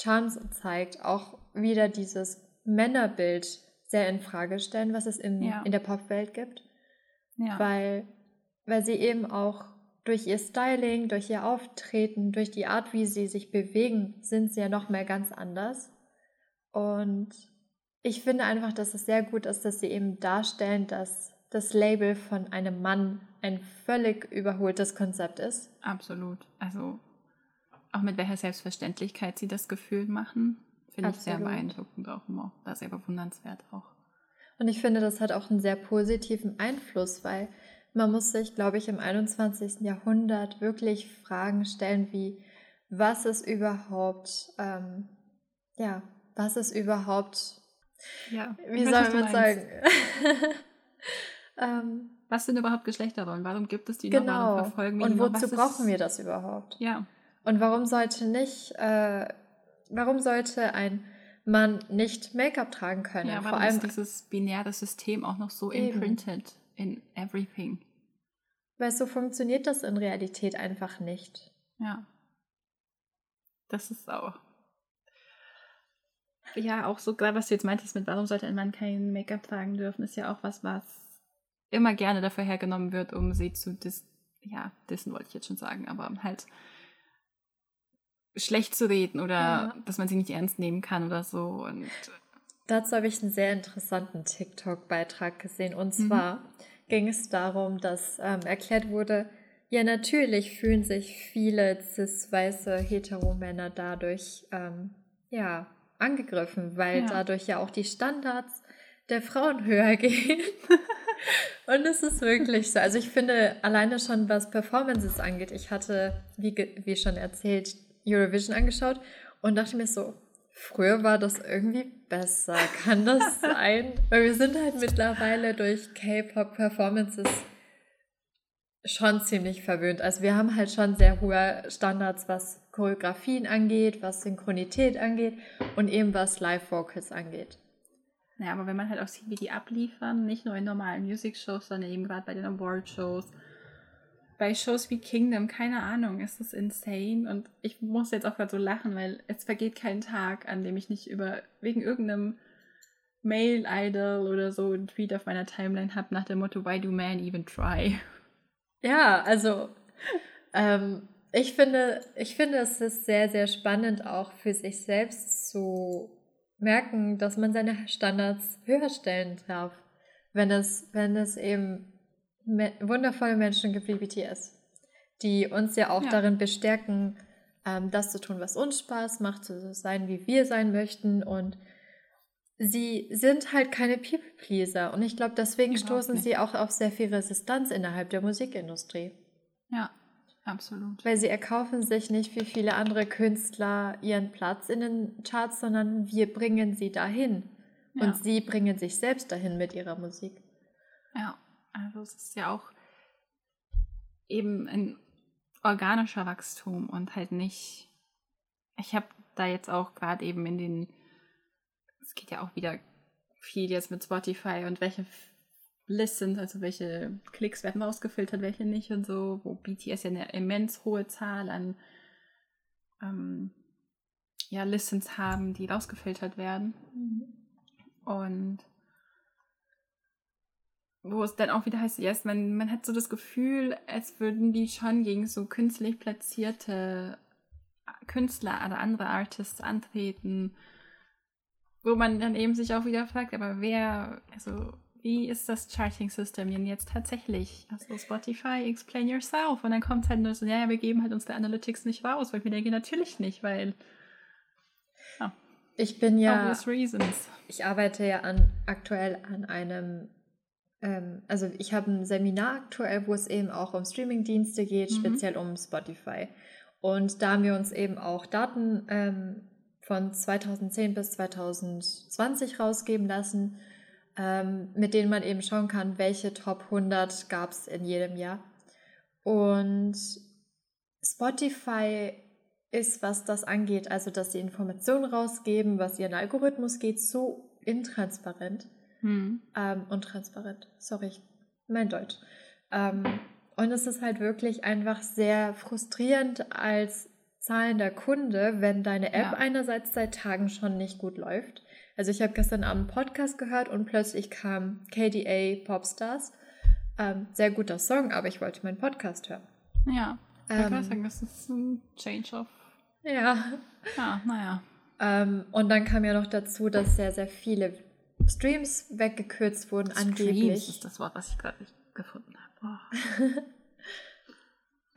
Charms zeigt, auch wieder dieses Männerbild sehr in Frage stellen, was es im, ja. in der Popwelt gibt. Ja. Weil, weil sie eben auch durch ihr Styling, durch ihr Auftreten, durch die Art, wie sie sich bewegen, sind sie ja noch mehr ganz anders. Und ich finde einfach, dass es sehr gut ist, dass sie eben darstellen, dass das Label von einem Mann ein völlig überholtes Konzept ist. Absolut. Also auch mit welcher Selbstverständlichkeit sie das Gefühl machen, finde ich sehr beeindruckend auch immer. Das sehr bewundernswert auch. Und ich finde, das hat auch einen sehr positiven Einfluss, weil man muss sich, glaube ich, im 21. Jahrhundert wirklich Fragen stellen wie, was ist überhaupt, ähm, ja, was ist überhaupt, ja, wie soll man sagen? ähm, was sind überhaupt Geschlechterrollen? Warum gibt es die genau. noch? Warum verfolgen wir Und wozu brauchen wir das überhaupt? Ja. Und warum sollte nicht, äh, warum sollte ein Mann nicht Make-up tragen können? Ja, vor allem ist dieses binäre System auch noch so eben. imprinted in everything. Weil so funktioniert das in Realität einfach nicht. Ja. Das ist auch. Ja, auch so gerade, was du jetzt meintest mit, warum sollte ein Mann kein Make-up tragen dürfen, ist ja auch was, was immer gerne dafür hergenommen wird, um sie zu dis ja, dissen wollte ich jetzt schon sagen, aber halt schlecht zu reden oder ja. dass man sie nicht ernst nehmen kann oder so. Und Dazu habe ich einen sehr interessanten TikTok-Beitrag gesehen. Und mhm. zwar mhm. ging es darum, dass ähm, erklärt wurde, ja, natürlich fühlen sich viele cis-weiße Heteromänner dadurch ähm, ja, angegriffen, weil ja. dadurch ja auch die Standards der Frauen höher gehen. Und es ist wirklich so. Also ich finde, alleine schon was Performances angeht, ich hatte, wie, wie schon erzählt, Eurovision angeschaut und dachte mir so, früher war das irgendwie besser. Kann das sein? Weil wir sind halt mittlerweile durch K-Pop-Performances schon ziemlich verwöhnt. Also wir haben halt schon sehr hohe Standards, was Choreografien angeht, was Synchronität angeht und eben was Live-Vocals angeht. Naja, aber wenn man halt auch sieht, wie die abliefern, nicht nur in normalen Music-Shows, sondern eben gerade bei den Award-Shows, bei Shows wie Kingdom, keine Ahnung, ist das insane. Und ich muss jetzt auch gerade so lachen, weil es vergeht kein Tag, an dem ich nicht über wegen irgendeinem Male-Idol oder so einen Tweet auf meiner Timeline habe nach dem Motto, why do men even try? Ja, also ähm, ich finde, ich finde, es ist sehr, sehr spannend auch für sich selbst zu merken, dass man seine Standards höher stellen darf, wenn es, wenn es eben wundervolle Menschen gibt wie BTS, die uns ja auch ja. darin bestärken, ähm, das zu tun, was uns Spaß macht, zu sein, wie wir sein möchten. Und sie sind halt keine People-Pleaser. Und ich glaube, deswegen Überhaupt stoßen nicht. sie auch auf sehr viel Resistenz innerhalb der Musikindustrie. Ja, absolut. Weil sie erkaufen sich nicht wie viele andere Künstler ihren Platz in den Charts, sondern wir bringen sie dahin. Ja. Und sie bringen sich selbst dahin mit ihrer Musik. Ja. Also es ist ja auch eben ein organischer Wachstum und halt nicht. Ich habe da jetzt auch gerade eben in den. Es geht ja auch wieder viel jetzt mit Spotify und welche Listens, also welche Klicks werden ausgefiltert, welche nicht und so, wo BTS ja eine immens hohe Zahl an ähm, ja, Listens haben, die rausgefiltert werden. Mhm. Und wo es dann auch wieder heißt, yes, man, man hat so das Gefühl, als würden die schon gegen so künstlich platzierte Künstler oder andere Artists antreten, wo man dann eben sich auch wieder fragt, aber wer, also wie ist das Charting-System denn jetzt tatsächlich? Also Spotify, explain yourself. Und dann kommt es halt nur so, ja, wir geben halt unsere Analytics nicht raus, weil wir denken, natürlich nicht, weil. Ja, ich bin ja. reasons. Ich arbeite ja an, aktuell an einem. Ähm, also, ich habe ein Seminar aktuell, wo es eben auch um Streaming-Dienste geht, mhm. speziell um Spotify. Und da haben wir uns eben auch Daten ähm, von 2010 bis 2020 rausgeben lassen ähm, mit denen man eben schauen kann, welche Top 100 gab es in jedem Jahr. Und Spotify ist, was das angeht, also dass sie Informationen rausgeben, was ihren Algorithmus geht, so intransparent. Hm. Ähm, untransparent, sorry, mein Deutsch. Ähm, und es ist halt wirklich einfach sehr frustrierend als zahlender Kunde, wenn deine App ja. einerseits seit Tagen schon nicht gut läuft also ich habe gestern Abend einen Podcast gehört und plötzlich kam KDA Popstars. Ähm, sehr guter Song, aber ich wollte meinen Podcast hören. Ja, ich ähm, würde sagen, das ist ein Change of. Ja. Ja, naja. Ähm, und dann kam ja noch dazu, dass sehr, sehr viele Streams weggekürzt wurden, Streams angeblich. ist das Wort, was ich gerade gefunden habe. Oh.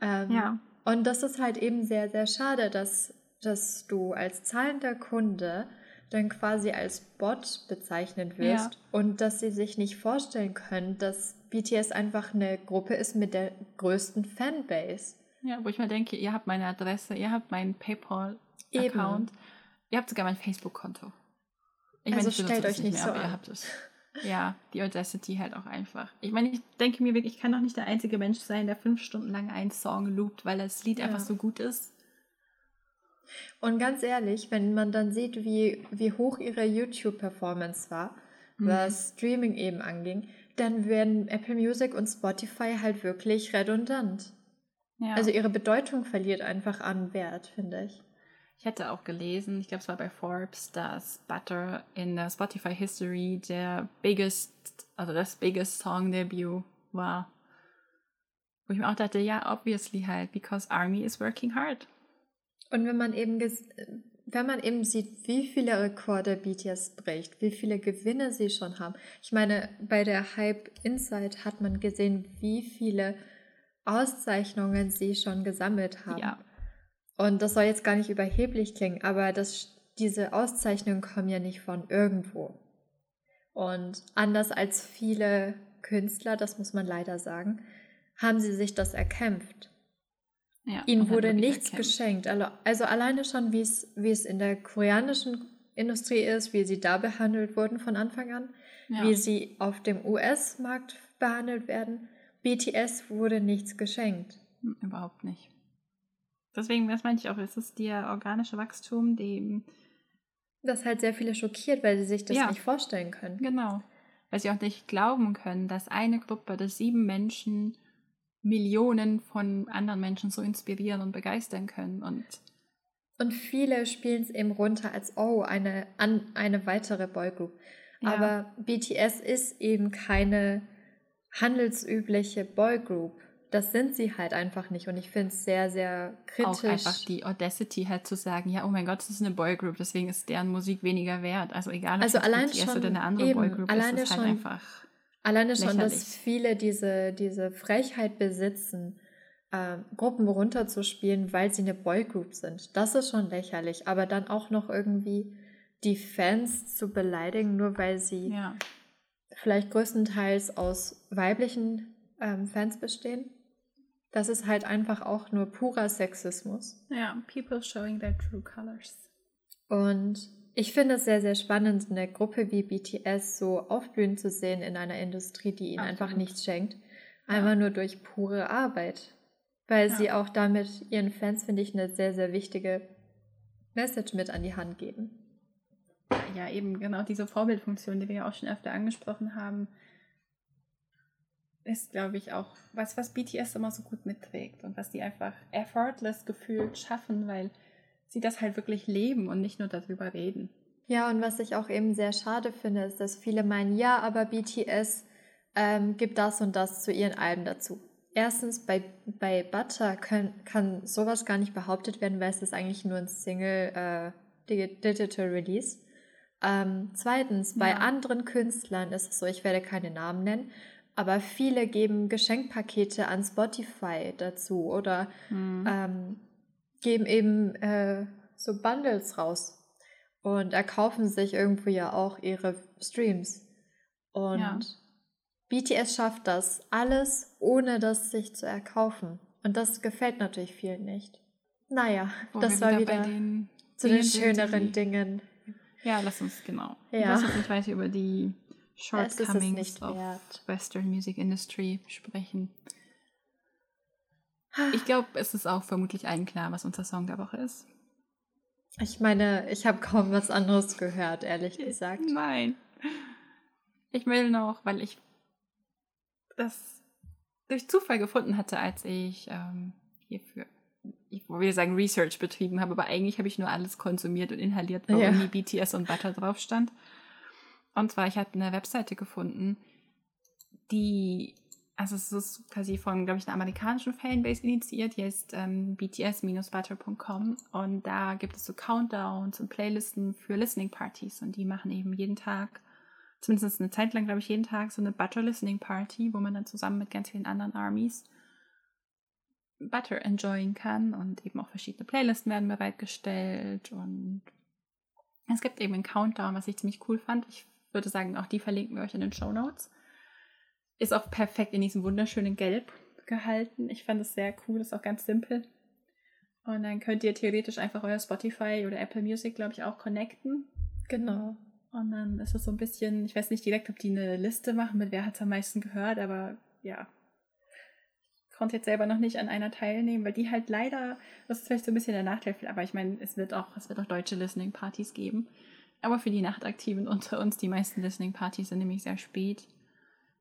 ähm, ja. Und das ist halt eben sehr, sehr schade, dass, dass du als zahlender Kunde dann quasi als Bot bezeichnet wirst ja. und dass sie sich nicht vorstellen können, dass BTS einfach eine Gruppe ist mit der größten Fanbase. Ja, wo ich mir denke, ihr habt meine Adresse, ihr habt meinen PayPal-Account, ihr habt sogar mein Facebook-Konto. Ich also meine, stellt euch nicht, mehr, so an. ihr habt es. Ja, die Audacity halt auch einfach. Ich meine, ich denke mir wirklich, ich kann doch nicht der einzige Mensch sein, der fünf Stunden lang einen Song loopt, weil das Lied ja. einfach so gut ist. Und ganz ehrlich, wenn man dann sieht, wie, wie hoch ihre YouTube-Performance war, mhm. was Streaming eben anging, dann werden Apple Music und Spotify halt wirklich redundant. Ja. Also ihre Bedeutung verliert einfach an Wert, finde ich. Ich hätte auch gelesen, ich glaube es war bei Forbes, dass Butter in der Spotify History der biggest, also das biggest Song Debut war. Wo ich mir auch dachte, ja, obviously halt, because Army is working hard. Und wenn man eben wenn man eben sieht, wie viele Rekorde BTS bricht, wie viele Gewinne sie schon haben. Ich meine, bei der Hype Insight hat man gesehen, wie viele Auszeichnungen sie schon gesammelt haben. Ja. Und das soll jetzt gar nicht überheblich klingen, aber das, diese Auszeichnungen kommen ja nicht von irgendwo. Und anders als viele Künstler, das muss man leider sagen, haben sie sich das erkämpft. Ja, Ihnen wurde nichts erkämpft. geschenkt. Also alleine schon, wie es, wie es in der koreanischen Industrie ist, wie sie da behandelt wurden von Anfang an, ja. wie sie auf dem US-Markt behandelt werden. BTS wurde nichts geschenkt. Hm, überhaupt nicht. Deswegen, das meine ich auch, es ist der organische Wachstum, dem. Das halt sehr viele schockiert, weil sie sich das ja, nicht vorstellen können. Genau. Weil sie auch nicht glauben können, dass eine Gruppe, dass sieben Menschen Millionen von anderen Menschen so inspirieren und begeistern können. Und, und viele spielen es eben runter als, oh, eine, an, eine weitere Boygroup. Ja. Aber BTS ist eben keine handelsübliche Boygroup. Das sind sie halt einfach nicht. Und ich finde es sehr, sehr kritisch. Auch einfach die Audacity halt zu sagen, ja, oh mein Gott, das ist eine Boygroup, deswegen ist deren Musik weniger wert. Also egal, ob also es allein schon, oder eine andere eben, Boygroup alleine ist, ist halt einfach Alleine schon, lächerlich. dass viele diese, diese Frechheit besitzen, äh, Gruppen runterzuspielen, weil sie eine Boygroup sind. Das ist schon lächerlich. Aber dann auch noch irgendwie die Fans zu beleidigen, nur weil sie ja. vielleicht größtenteils aus weiblichen ähm, Fans bestehen. Das ist halt einfach auch nur purer Sexismus. Ja, people showing their true colors. Und ich finde es sehr, sehr spannend, eine Gruppe wie BTS so aufblühen zu sehen in einer Industrie, die ihnen Absolut. einfach nichts schenkt. Einfach ja. nur durch pure Arbeit. Weil ja. sie auch damit ihren Fans, finde ich, eine sehr, sehr wichtige Message mit an die Hand geben. Ja, eben genau diese Vorbildfunktion, die wir ja auch schon öfter angesprochen haben, ist, glaube ich, auch was, was BTS immer so gut mitträgt und was die einfach effortless gefühlt schaffen, weil sie das halt wirklich leben und nicht nur darüber reden. Ja, und was ich auch eben sehr schade finde, ist, dass viele meinen, ja, aber BTS ähm, gibt das und das zu ihren Alben dazu. Erstens, bei, bei Butter können, kann sowas gar nicht behauptet werden, weil es ist eigentlich nur ein Single äh, Digital Release. Ähm, zweitens, bei Ja. anderen Künstlern ist es so, ich werde keine Namen nennen, aber viele geben Geschenkpakete an Spotify dazu oder Hm. ähm, geben eben äh, so Bundles raus und erkaufen sich irgendwo ja auch ihre Streams. Und Ja. BTS schafft das alles, ohne das sich zu erkaufen. Und das gefällt natürlich vielen nicht. Naja, Wo das war bei wieder den zu den sind, schöneren die- Dingen. Ja, lass uns, genau. Ja. Lass uns nicht weiter über die Shortcomings of. Western Music Industry sprechen. Ich glaube, es ist auch vermutlich allen klar, was unser Song der Woche ist. Ich meine, ich habe kaum was anderes gehört, ehrlich gesagt. Nein. Ich will noch, weil ich das durch Zufall gefunden hatte, als ich ähm, hierfür, ich will sagen, Research betrieben habe, aber eigentlich habe ich nur alles konsumiert und inhaliert, wo Ja. irgendwie BTS und Butter drauf stand. Und zwar, ich habe eine Webseite gefunden, die, also es ist quasi von, glaube ich, einer amerikanischen Fanbase initiiert, die heißt ähm, bts-butter.com und da gibt es so Countdowns und Playlisten für Listening Parties. Und die machen eben jeden Tag, zumindest eine Zeit lang, glaube ich, jeden Tag so eine Butter Listening Party, wo man dann zusammen mit ganz vielen anderen Armies Butter enjoyen kann. Und eben auch verschiedene Playlisten werden bereitgestellt. Und es gibt eben einen Countdown, was ich ziemlich cool fand. Ich würde sagen, auch die verlinken wir euch in den Show Notes. Ist auch perfekt in diesem wunderschönen Gelb gehalten. Ich fand es sehr cool, ist auch ganz simpel. Und dann könnt ihr theoretisch einfach euer Spotify oder Apple Music, glaube ich, auch connecten. Genau. Und dann ist es so ein bisschen, ich weiß nicht direkt, ob die eine Liste machen, mit wer hat es am meisten gehört, aber ja. Ich konnte jetzt selber noch nicht an einer teilnehmen, weil die halt leider, das ist vielleicht so ein bisschen der Nachteil, aber ich meine, es wird auch, es wird auch deutsche Listening-Partys geben. Aber für die Nachtaktiven unter uns, die meisten Listening-Partys sind nämlich sehr spät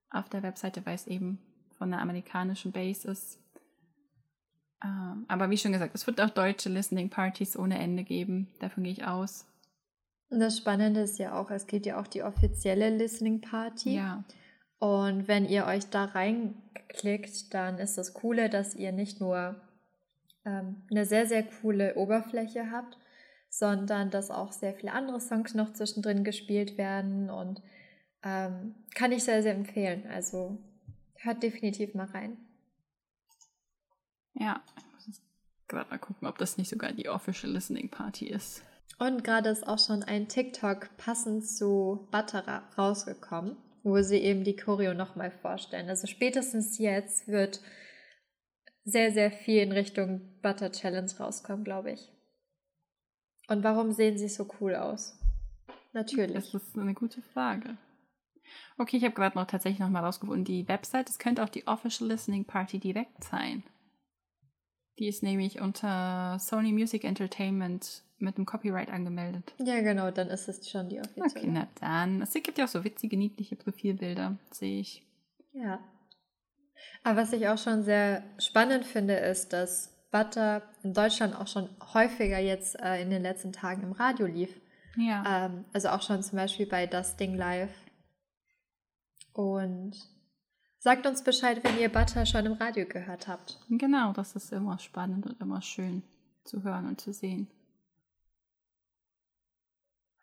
auf der Webseite, weil es eben von einer amerikanischen Base ist. Ähm, aber wie schon gesagt, es wird auch deutsche Listening-Partys ohne Ende geben. Davon gehe ich aus. Und das Spannende ist ja auch, es gibt ja auch die offizielle Listening Party. Ja. Und wenn ihr euch da reinklickt, dann ist das Coole, dass ihr nicht nur ähm, eine sehr, sehr coole Oberfläche habt, sondern dass auch sehr viele andere Songs noch zwischendrin gespielt werden und ähm, kann ich sehr, sehr empfehlen. Also hört definitiv mal rein. Ja, ich muss jetzt gerade mal gucken, ob das nicht sogar die Official Listening Party ist. Und gerade ist auch schon ein TikTok passend zu Butter ra- rausgekommen, wo sie eben die Choreo nochmal vorstellen. Also spätestens jetzt wird sehr, sehr viel in Richtung Butter Challenge rauskommen, glaube ich. Und warum sehen sie so cool aus? Natürlich. Das ist eine gute Frage. Okay, ich habe gerade noch tatsächlich noch mal rausgefunden, die Website, es könnte auch die Official Listening Party direkt sein. Die ist nämlich unter Sony Music Entertainment mit dem Copyright angemeldet. Ja, genau, dann ist es schon die Okay, offizielle. na dann. Es gibt ja auch so witzige, niedliche Profilbilder, sehe ich. Ja. Aber was ich auch schon sehr spannend finde, ist, dass Butter in Deutschland auch schon häufiger jetzt äh, in den letzten Tagen im Radio lief. Ja. Ähm, also auch schon zum Beispiel bei Das Ding Live. Und sagt uns Bescheid, wenn ihr Butter schon im Radio gehört habt. Genau, das ist immer spannend und immer schön zu hören und zu sehen.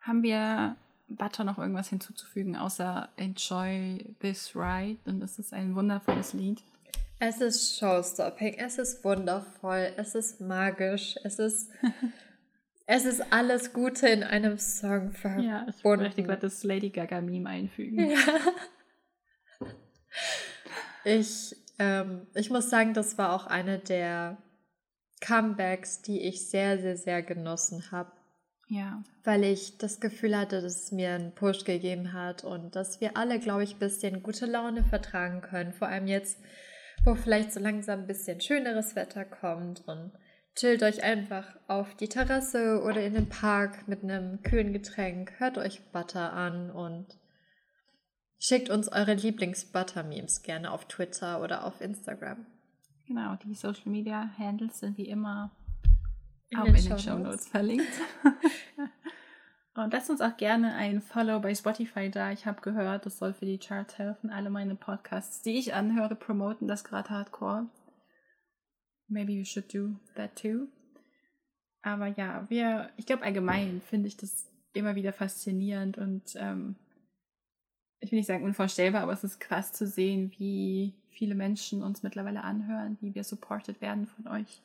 Haben wir Butter noch irgendwas hinzuzufügen, außer Enjoy This Ride? Und es ist ein wundervolles Lied. Es ist Showstopping, es ist wundervoll, es ist magisch, es ist, es ist alles Gute in einem Song Ja, ich verbunden. möchte gerade das Lady Gaga-Meme einfügen. Ja. Ich, ähm, ich muss sagen, das war auch eine der Comebacks, die ich sehr, sehr, sehr genossen habe, Ja, weil ich das Gefühl hatte, dass es mir einen Push gegeben hat und dass wir alle, glaube ich, ein bisschen gute Laune vertragen können. Vor allem jetzt, wo vielleicht so langsam ein bisschen schöneres Wetter kommt und chillt euch einfach auf die Terrasse oder in den Park mit einem kühlen Getränk, hört euch Butter an und schickt uns eure Lieblings-Butter-Memes gerne auf Twitter oder auf Instagram. genau. Die Social Media Handles sind wie immer In auch den in den Shownotes. Show Notes verlinkt. Und lasst uns auch gerne ein Follow bei Spotify da. Ich habe gehört, das soll für die Charts helfen. Alle meine Podcasts, die ich anhöre, promoten das gerade hardcore. Maybe you should do that too. Aber ja, wir, ich glaube allgemein finde ich das immer wieder faszinierend und ähm, ich will nicht sagen unvorstellbar, aber es ist krass zu sehen, wie viele Menschen uns mittlerweile anhören, wie wir supported werden von euch.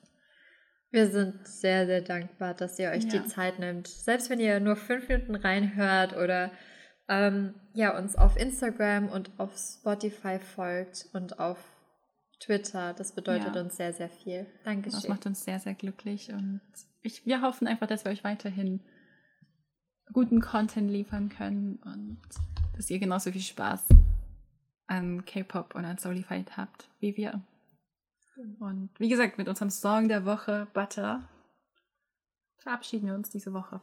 Wir sind sehr, sehr dankbar, dass ihr euch ja. die Zeit nimmt. Selbst wenn ihr nur fünf Minuten reinhört oder ähm, ja, uns auf Instagram und auf Spotify folgt und auf Twitter. Das bedeutet ja. uns sehr, sehr viel. Dankeschön. Das macht uns sehr, sehr glücklich und ich, wir hoffen einfach, dass wir euch weiterhin guten Content liefern können und dass ihr genauso viel Spaß an K-Pop und an Solified habt wie wir. Und wie gesagt, mit unserem Song der Woche Butter verabschieden wir uns diese Woche.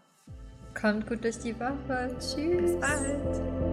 Kommt gut durch die Woche. Tschüss. Bis bald.